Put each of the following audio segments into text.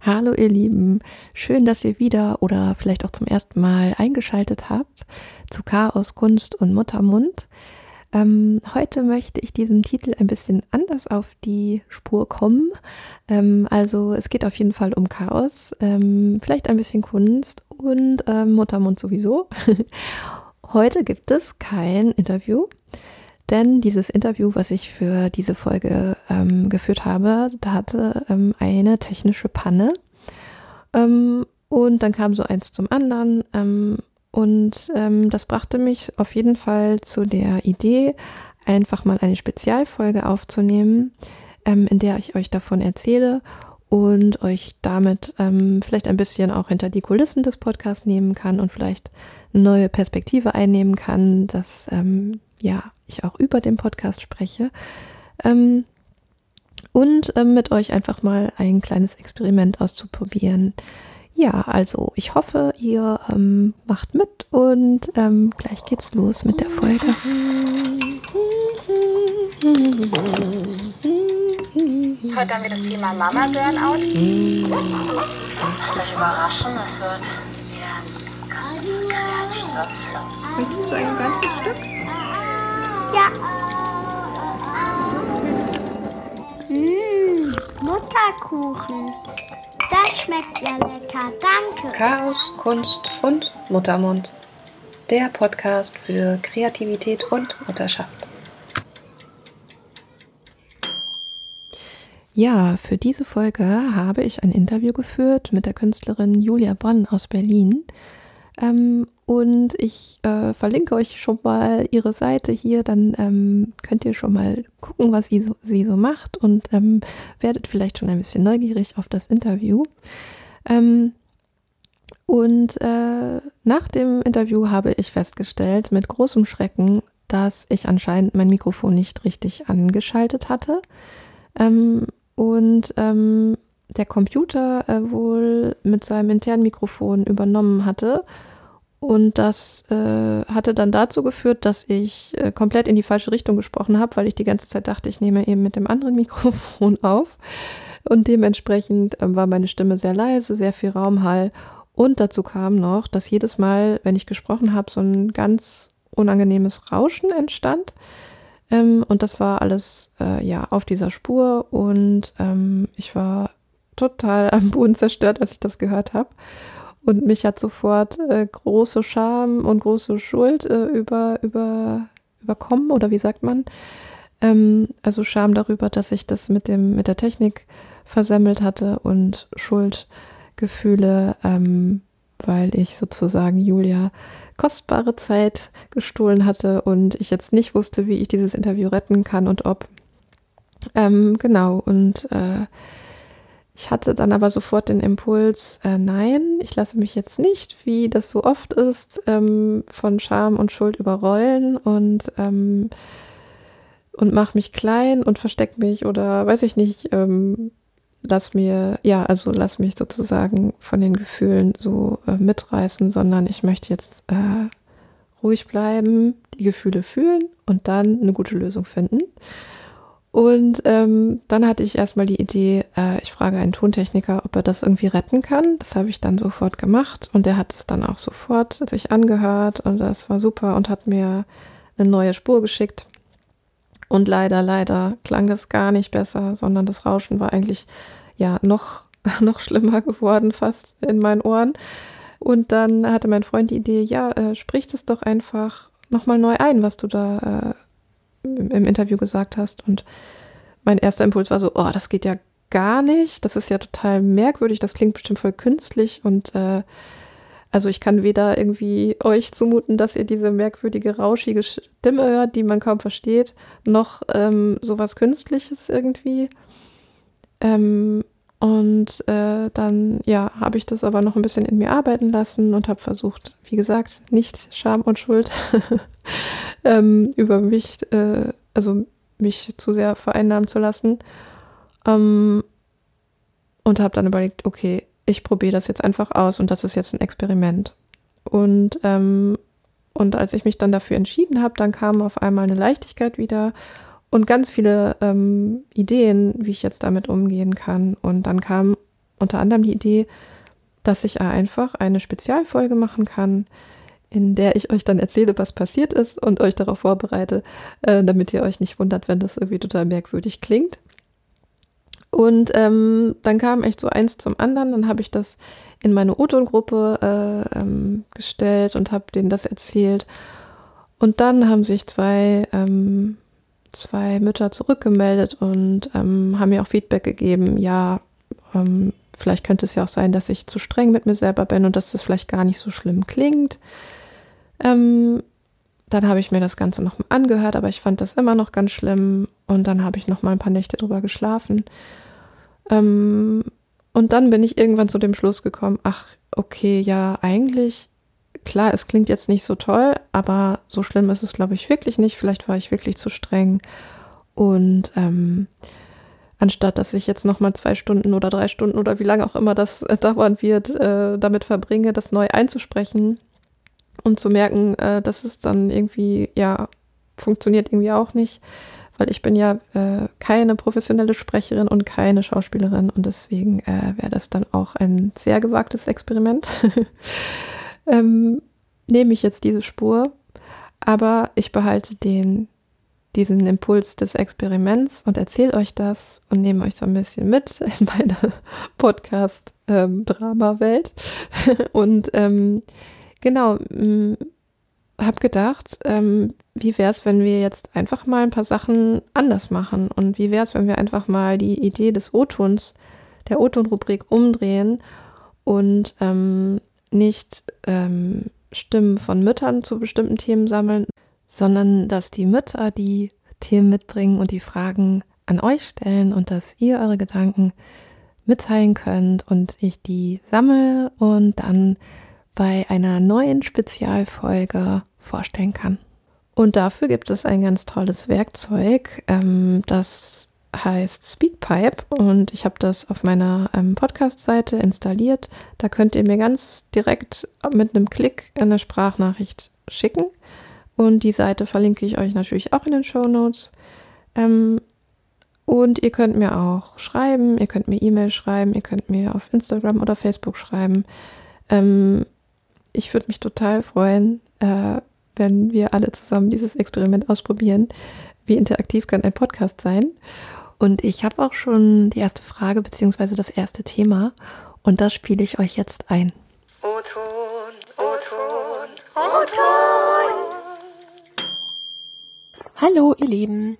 Hallo ihr Lieben, schön, dass ihr wieder oder vielleicht auch zum ersten Mal eingeschaltet habt zu Chaos, Kunst und Muttermund. Ähm, heute möchte ich diesem Titel ein bisschen anders auf die Spur kommen. Ähm, also es geht auf jeden Fall um Chaos, ähm, vielleicht ein bisschen Kunst und ähm, Muttermund sowieso. heute gibt es kein Interview. Denn dieses Interview, was ich für diese Folge ähm, geführt habe, da hatte ähm, eine technische Panne. Ähm, und dann kam so eins zum anderen. Ähm, und ähm, das brachte mich auf jeden Fall zu der Idee, einfach mal eine Spezialfolge aufzunehmen, ähm, in der ich euch davon erzähle und euch damit vielleicht ein bisschen auch hinter die Kulissen des Podcasts nehmen kann und vielleicht eine neue Perspektive einnehmen kann, dass ja, ich auch über den Podcast spreche. Ähm, und ähm, mit euch einfach mal ein kleines Experiment auszuprobieren. Ja, also ich hoffe, ihr ähm, macht mit und ähm, gleich geht's los mit der Folge. Heute haben wir das Thema Mama Burnout. Lasst euch überraschen, es wird wieder ein ganz kreativer Flow. Möchtest du ein ganzes Stück? Ja. Mmh, Mutterkuchen. Das schmeckt ja lecker. Danke. Chaos, Kunst und Muttermund. Der Podcast für Kreativität und Mutterschaft. Ja, für diese Folge habe ich ein Interview geführt mit der Künstlerin Julia Bonn aus Berlin. Ähm, und ich äh, verlinke euch schon mal ihre Seite hier, dann ähm, könnt ihr schon mal gucken, was sie so, sie so macht und ähm, werdet vielleicht schon ein bisschen neugierig auf das Interview. Ähm, und äh, nach dem Interview habe ich festgestellt, mit großem Schrecken, dass ich anscheinend mein Mikrofon nicht richtig angeschaltet hatte. Ähm, und ähm, der Computer äh, wohl mit seinem internen Mikrofon übernommen hatte und das äh, hatte dann dazu geführt, dass ich äh, komplett in die falsche Richtung gesprochen habe, weil ich die ganze Zeit dachte, ich nehme eben mit dem anderen Mikrofon auf. Und dementsprechend äh, war meine Stimme sehr leise, sehr viel Raumhall. Und dazu kam noch, dass jedes Mal, wenn ich gesprochen habe, so ein ganz unangenehmes Rauschen entstand. Ähm, und das war alles äh, ja auf dieser Spur. Und ähm, ich war total am Boden zerstört, als ich das gehört habe. Und mich hat sofort äh, große Scham und große Schuld äh, über, über, überkommen, oder wie sagt man? Ähm, also Scham darüber, dass ich das mit, dem, mit der Technik versemmelt hatte und Schuldgefühle, ähm, weil ich sozusagen Julia kostbare Zeit gestohlen hatte und ich jetzt nicht wusste, wie ich dieses Interview retten kann und ob. Ähm, genau, und äh, ich hatte dann aber sofort den Impuls, äh, nein, ich lasse mich jetzt nicht, wie das so oft ist, ähm, von Scham und Schuld überrollen und, ähm, und mach mich klein und versteck mich oder weiß ich nicht, ähm, lass mir, ja, also lass mich sozusagen von den Gefühlen so äh, mitreißen, sondern ich möchte jetzt äh, ruhig bleiben, die Gefühle fühlen und dann eine gute Lösung finden. Und ähm, dann hatte ich erstmal die Idee, äh, ich frage einen Tontechniker, ob er das irgendwie retten kann. Das habe ich dann sofort gemacht und er hat es dann auch sofort sich angehört und das war super und hat mir eine neue Spur geschickt. Und leider, leider klang das gar nicht besser, sondern das Rauschen war eigentlich ja noch, noch schlimmer geworden, fast in meinen Ohren. Und dann hatte mein Freund die Idee, ja, äh, sprich das doch einfach nochmal neu ein, was du da äh, im Interview gesagt hast. Und mein erster Impuls war so, oh, das geht ja gar nicht. Das ist ja total merkwürdig. Das klingt bestimmt voll künstlich. Und äh, also ich kann weder irgendwie euch zumuten, dass ihr diese merkwürdige, rauschige Stimme hört, die man kaum versteht, noch ähm, sowas Künstliches irgendwie. Ähm, und äh, dann, ja, habe ich das aber noch ein bisschen in mir arbeiten lassen und habe versucht, wie gesagt, nicht Scham und Schuld ähm, über mich, äh, also mich zu sehr vereinnahmen zu lassen. Ähm, und habe dann überlegt, okay, ich probiere das jetzt einfach aus und das ist jetzt ein Experiment. Und, ähm, und als ich mich dann dafür entschieden habe, dann kam auf einmal eine Leichtigkeit wieder und ganz viele ähm, Ideen, wie ich jetzt damit umgehen kann. Und dann kam unter anderem die Idee, dass ich einfach eine Spezialfolge machen kann, in der ich euch dann erzähle, was passiert ist und euch darauf vorbereite, äh, damit ihr euch nicht wundert, wenn das irgendwie total merkwürdig klingt. Und ähm, dann kam echt so eins zum anderen. Dann habe ich das in meine O-Ton-Gruppe äh, ähm, gestellt und habe denen das erzählt. Und dann haben sich zwei, ähm, zwei Mütter zurückgemeldet und ähm, haben mir auch Feedback gegeben. Ja, ähm, vielleicht könnte es ja auch sein, dass ich zu streng mit mir selber bin und dass das vielleicht gar nicht so schlimm klingt. Ähm, dann habe ich mir das Ganze noch mal angehört, aber ich fand das immer noch ganz schlimm. Und dann habe ich noch mal ein paar Nächte drüber geschlafen. Ähm, und dann bin ich irgendwann zu dem Schluss gekommen, ach, okay, ja, eigentlich, klar, es klingt jetzt nicht so toll, aber so schlimm ist es, glaube ich, wirklich nicht. Vielleicht war ich wirklich zu streng. Und ähm, anstatt dass ich jetzt noch mal zwei Stunden oder drei Stunden oder wie lange auch immer das äh, dauern wird, äh, damit verbringe, das neu einzusprechen, um zu merken, äh, dass es dann irgendwie, ja, funktioniert irgendwie auch nicht, weil ich bin ja äh, keine professionelle Sprecherin und keine Schauspielerin und deswegen äh, wäre das dann auch ein sehr gewagtes Experiment. ähm, nehme ich jetzt diese Spur, aber ich behalte den, diesen Impuls des Experiments und erzähle euch das und nehme euch so ein bisschen mit in meine Podcast-Drama-Welt. Und ähm, genau, habe gedacht, ähm, wie wäre es, wenn wir jetzt einfach mal ein paar Sachen anders machen? Und wie wäre es, wenn wir einfach mal die Idee des O-Tons, der O-Ton-Rubrik umdrehen und ähm, nicht ähm, Stimmen von Müttern zu bestimmten Themen sammeln, sondern dass die Mütter die Themen mitbringen und die Fragen an euch stellen und dass ihr eure Gedanken mitteilen könnt und ich die sammle und dann bei einer neuen Spezialfolge vorstellen kann. Und dafür gibt es ein ganz tolles Werkzeug, ähm, das heißt Speakpipe und ich habe das auf meiner ähm, Podcast-Seite installiert. Da könnt ihr mir ganz direkt mit einem Klick eine Sprachnachricht schicken und die Seite verlinke ich euch natürlich auch in den Show Notes. Ähm, und ihr könnt mir auch schreiben, ihr könnt mir E-Mail schreiben, ihr könnt mir auf Instagram oder Facebook schreiben. Ähm, ich würde mich total freuen, äh, wenn wir alle zusammen dieses Experiment ausprobieren. Wie interaktiv kann ein Podcast sein? Und ich habe auch schon die erste Frage bzw. das erste Thema und das spiele ich euch jetzt ein. O-Ton, O-Ton, O-Ton. Hallo ihr Lieben.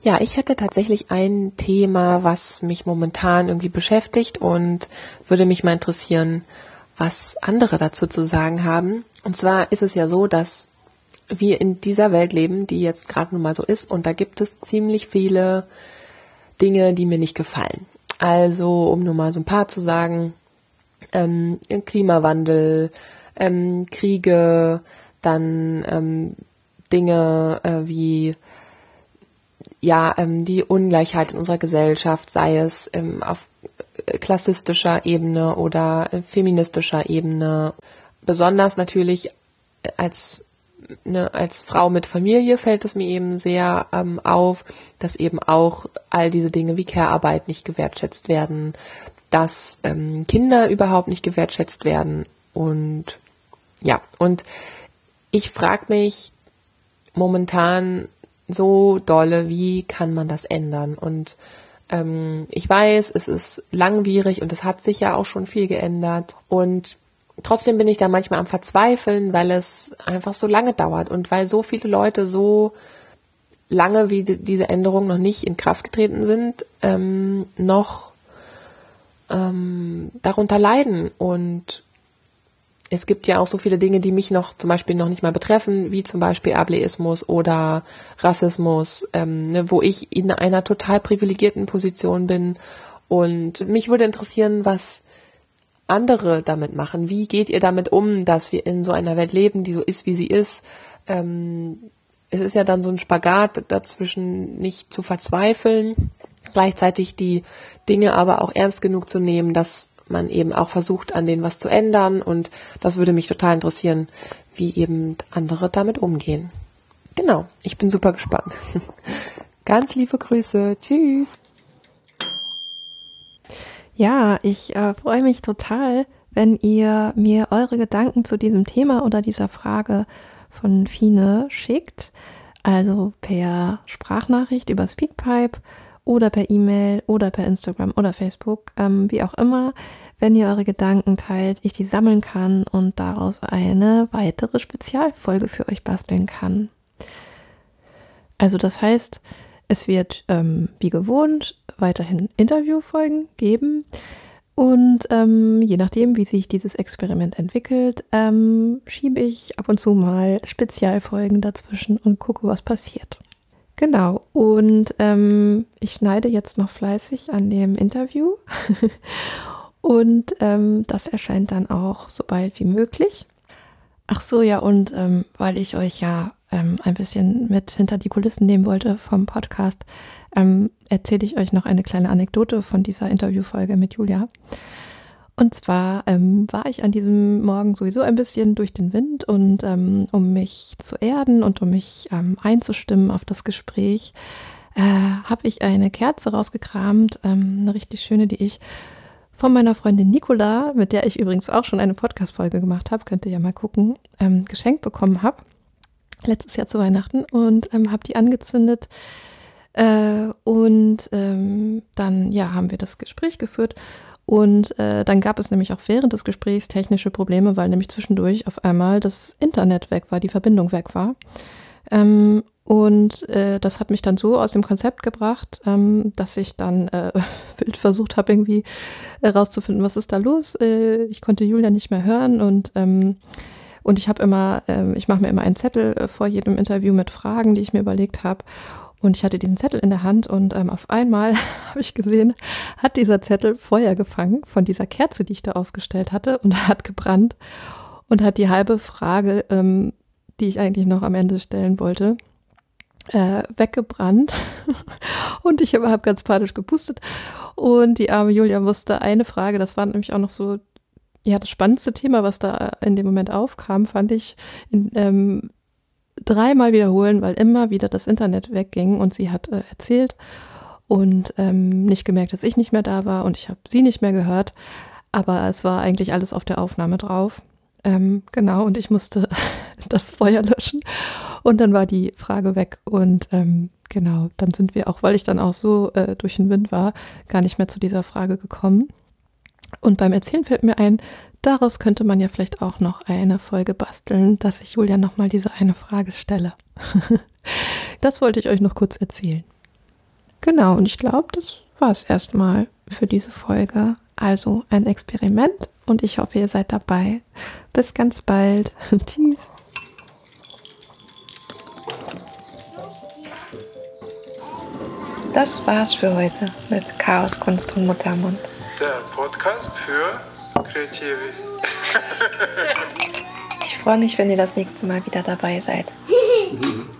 Ja, ich hätte tatsächlich ein Thema, was mich momentan irgendwie beschäftigt und würde mich mal interessieren, was andere dazu zu sagen haben. Und zwar ist es ja so, dass wir in dieser Welt leben, die jetzt gerade nun mal so ist. Und da gibt es ziemlich viele Dinge, die mir nicht gefallen. Also, um nur mal so ein paar zu sagen, ähm, Klimawandel, ähm, Kriege, dann ähm, Dinge äh, wie ja ähm, die Ungleichheit in unserer Gesellschaft, sei es ähm, auf klassistischer Ebene oder feministischer Ebene. Besonders natürlich als ne, als Frau mit Familie fällt es mir eben sehr ähm, auf, dass eben auch all diese Dinge wie Care-Arbeit nicht gewertschätzt werden, dass ähm, Kinder überhaupt nicht gewertschätzt werden und ja, und ich frage mich momentan so dolle, wie kann man das ändern? Und ähm, ich weiß, es ist langwierig und es hat sich ja auch schon viel geändert und trotzdem bin ich da manchmal am Verzweifeln, weil es einfach so lange dauert und weil so viele Leute so lange, wie die, diese Änderungen noch nicht in Kraft getreten sind, ähm, noch ähm, darunter leiden. Und es gibt ja auch so viele Dinge, die mich noch zum Beispiel noch nicht mal betreffen, wie zum Beispiel Ableismus oder Rassismus, ähm, ne, wo ich in einer total privilegierten Position bin. Und mich würde interessieren, was andere damit machen? Wie geht ihr damit um, dass wir in so einer Welt leben, die so ist, wie sie ist? Ähm, es ist ja dann so ein Spagat dazwischen, nicht zu verzweifeln, gleichzeitig die Dinge aber auch ernst genug zu nehmen, dass man eben auch versucht, an denen was zu ändern. Und das würde mich total interessieren, wie eben andere damit umgehen. Genau, ich bin super gespannt. Ganz liebe Grüße. Tschüss. Ja, ich äh, freue mich total, wenn ihr mir eure Gedanken zu diesem Thema oder dieser Frage von Fine schickt. Also per Sprachnachricht über Speakpipe oder per E-Mail oder per Instagram oder Facebook, ähm, wie auch immer, wenn ihr eure Gedanken teilt, ich die sammeln kann und daraus eine weitere Spezialfolge für euch basteln kann. Also das heißt, es wird ähm, wie gewohnt weiterhin Interviewfolgen geben. Und ähm, je nachdem, wie sich dieses Experiment entwickelt, ähm, schiebe ich ab und zu mal Spezialfolgen dazwischen und gucke, was passiert. Genau, und ähm, ich schneide jetzt noch fleißig an dem Interview. und ähm, das erscheint dann auch so bald wie möglich. Ach so, ja, und ähm, weil ich euch ja ähm, ein bisschen mit hinter die Kulissen nehmen wollte vom Podcast, ähm, erzähle ich euch noch eine kleine Anekdote von dieser Interviewfolge mit Julia. Und zwar ähm, war ich an diesem Morgen sowieso ein bisschen durch den Wind und ähm, um mich zu erden und um mich ähm, einzustimmen auf das Gespräch, äh, habe ich eine Kerze rausgekramt, ähm, eine richtig schöne, die ich von meiner Freundin Nicola, mit der ich übrigens auch schon eine Podcast-Folge gemacht habe, könnt ihr ja mal gucken, ähm, geschenkt bekommen habe, letztes Jahr zu Weihnachten und ähm, habe die angezündet äh, und dann, ja, haben wir das Gespräch geführt. Und äh, dann gab es nämlich auch während des Gesprächs technische Probleme, weil nämlich zwischendurch auf einmal das Internet weg war, die Verbindung weg war. Ähm, und äh, das hat mich dann so aus dem Konzept gebracht, ähm, dass ich dann äh, wild versucht habe, irgendwie herauszufinden, was ist da los. Äh, ich konnte Julia nicht mehr hören und ähm, und ich habe immer, ähm, ich mache mir immer einen Zettel äh, vor jedem Interview mit Fragen, die ich mir überlegt habe. Und ich hatte diesen Zettel in der Hand und ähm, auf einmal habe ich gesehen, hat dieser Zettel Feuer gefangen von dieser Kerze, die ich da aufgestellt hatte und hat gebrannt und hat die halbe Frage, ähm, die ich eigentlich noch am Ende stellen wollte, äh, weggebrannt. und ich habe ganz panisch gepustet. Und die arme Julia wusste eine Frage, das war nämlich auch noch so, ja, das spannendste Thema, was da in dem Moment aufkam, fand ich in, ähm, dreimal wiederholen, weil immer wieder das Internet wegging und sie hat äh, erzählt und ähm, nicht gemerkt, dass ich nicht mehr da war und ich habe sie nicht mehr gehört. Aber es war eigentlich alles auf der Aufnahme drauf. Ähm, genau, und ich musste das Feuer löschen. Und dann war die Frage weg. Und ähm, genau, dann sind wir auch, weil ich dann auch so äh, durch den Wind war, gar nicht mehr zu dieser Frage gekommen. Und beim Erzählen fällt mir ein, Daraus könnte man ja vielleicht auch noch eine Folge basteln, dass ich Julia nochmal diese eine Frage stelle. das wollte ich euch noch kurz erzählen. Genau, und ich glaube, das war es erstmal für diese Folge. Also ein Experiment und ich hoffe, ihr seid dabei. Bis ganz bald. Tschüss. Das war's für heute mit Chaos, Kunst und Muttermund. Der Podcast für Kreative. Ich freue mich, wenn ihr das nächste Mal wieder dabei seid.